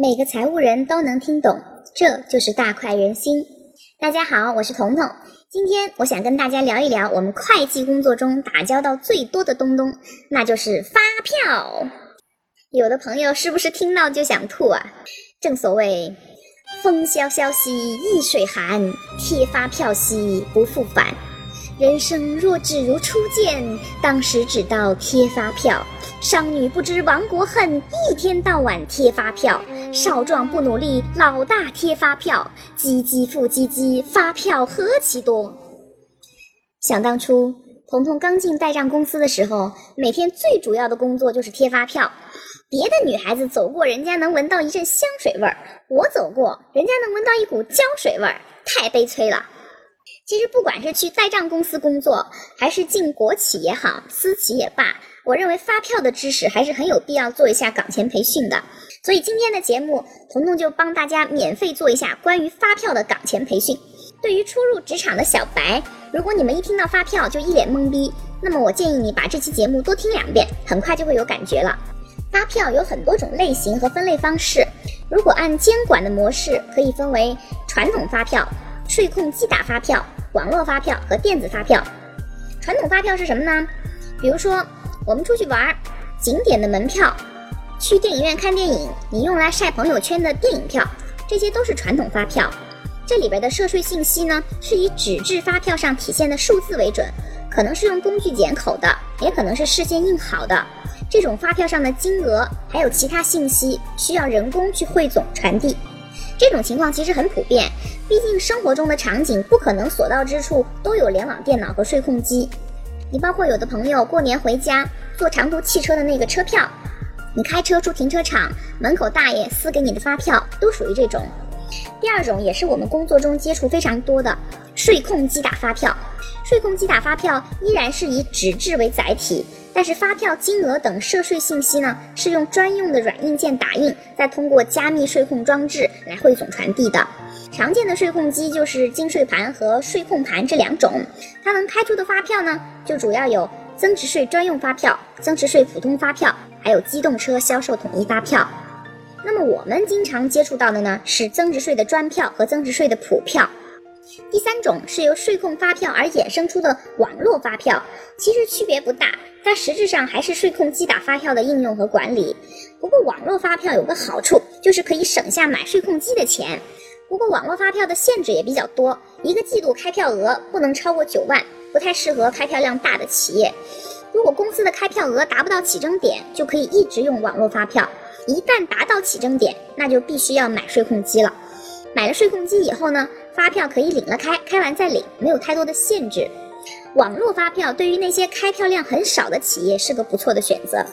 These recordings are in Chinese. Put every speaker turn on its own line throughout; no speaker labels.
每个财务人都能听懂，这就是大快人心。大家好，我是彤彤，今天我想跟大家聊一聊我们会计工作中打交道最多的东东，那就是发票。有的朋友是不是听到就想吐啊？正所谓风萧萧兮易水寒，贴发票兮不复返。人生若只如初见，当时只道贴发票。商女不知亡国恨，一天到晚贴发票。少壮不努力，老大贴发票。唧唧复唧唧，发票何其多。想当初，彤彤刚进代账公司的时候，每天最主要的工作就是贴发票。别的女孩子走过，人家能闻到一阵香水味儿；我走过，人家能闻到一股胶水味儿，太悲催了。其实，不管是去代账公司工作，还是进国企也好，私企也罢，我认为发票的知识还是很有必要做一下岗前培训的。所以今天的节目，彤彤就帮大家免费做一下关于发票的岗前培训。对于初入职场的小白，如果你们一听到发票就一脸懵逼，那么我建议你把这期节目多听两遍，很快就会有感觉了。发票有很多种类型和分类方式，如果按监管的模式，可以分为传统发票、税控机打发票。网络发票和电子发票，传统发票是什么呢？比如说我们出去玩，景点的门票，去电影院看电影，你用来晒朋友圈的电影票，这些都是传统发票。这里边的涉税信息呢，是以纸质发票上体现的数字为准，可能是用工具剪口的，也可能是事先印好的。这种发票上的金额还有其他信息，需要人工去汇总传递。这种情况其实很普遍。毕竟生活中的场景不可能所到之处都有联网电脑和税控机，你包括有的朋友过年回家坐长途汽车的那个车票，你开车出停车场门口大爷撕给你的发票都属于这种。第二种也是我们工作中接触非常多的税控机打发票，税控机打发票依然是以纸质为载体。但是发票金额等涉税信息呢，是用专用的软硬件打印，再通过加密税控装置来汇总传递的。常见的税控机就是金税盘和税控盘这两种，它能开出的发票呢，就主要有增值税专用发票、增值税普通发票，还有机动车销售统一发票。那么我们经常接触到的呢，是增值税的专票和增值税的普票。第三种是由税控发票而衍生出的网络发票，其实区别不大，它实质上还是税控机打发票的应用和管理。不过网络发票有个好处，就是可以省下买税控机的钱。不过网络发票的限制也比较多，一个季度开票额不能超过九万，不太适合开票量大的企业。如果公司的开票额达不到起征点，就可以一直用网络发票；一旦达到起征点，那就必须要买税控机了。买了税控机以后呢？发票可以领了开，开完再领，没有太多的限制。网络发票对于那些开票量很少的企业是个不错的选择，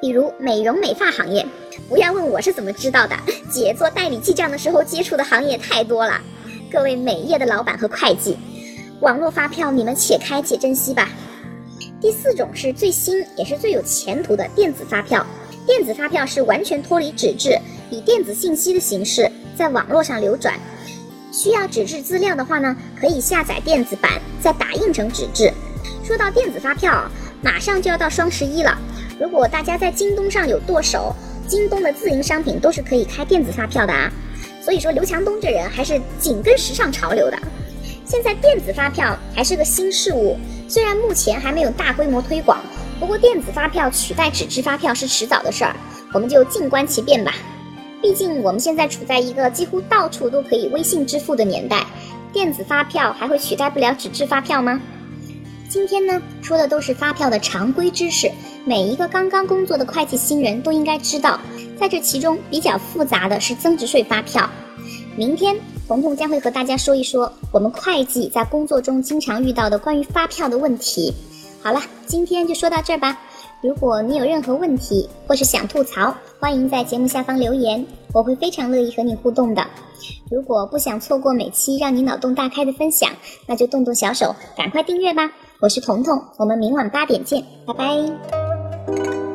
比如美容美发行业。不要问我是怎么知道的，姐做代理记账的时候接触的行业太多了。各位美业的老板和会计，网络发票你们且开且珍惜吧。第四种是最新也是最有前途的电子发票。电子发票是完全脱离纸质，以电子信息的形式在网络上流转。需要纸质资料的话呢，可以下载电子版，再打印成纸质。说到电子发票，马上就要到双十一了。如果大家在京东上有剁手，京东的自营商品都是可以开电子发票的啊。所以说，刘强东这人还是紧跟时尚潮流的。现在电子发票还是个新事物，虽然目前还没有大规模推广，不过电子发票取代纸质发票是迟早的事儿，我们就静观其变吧。毕竟我们现在处在一个几乎到处都可以微信支付的年代，电子发票还会取代不了纸质发票吗？今天呢，说的都是发票的常规知识，每一个刚刚工作的会计新人都应该知道。在这其中比较复杂的是增值税发票。明天彤彤将会和大家说一说我们会计在工作中经常遇到的关于发票的问题。好了，今天就说到这儿吧。如果你有任何问题或是想吐槽，欢迎在节目下方留言，我会非常乐意和你互动的。如果不想错过每期让你脑洞大开的分享，那就动动小手，赶快订阅吧。我是彤彤，我们明晚八点见，拜拜。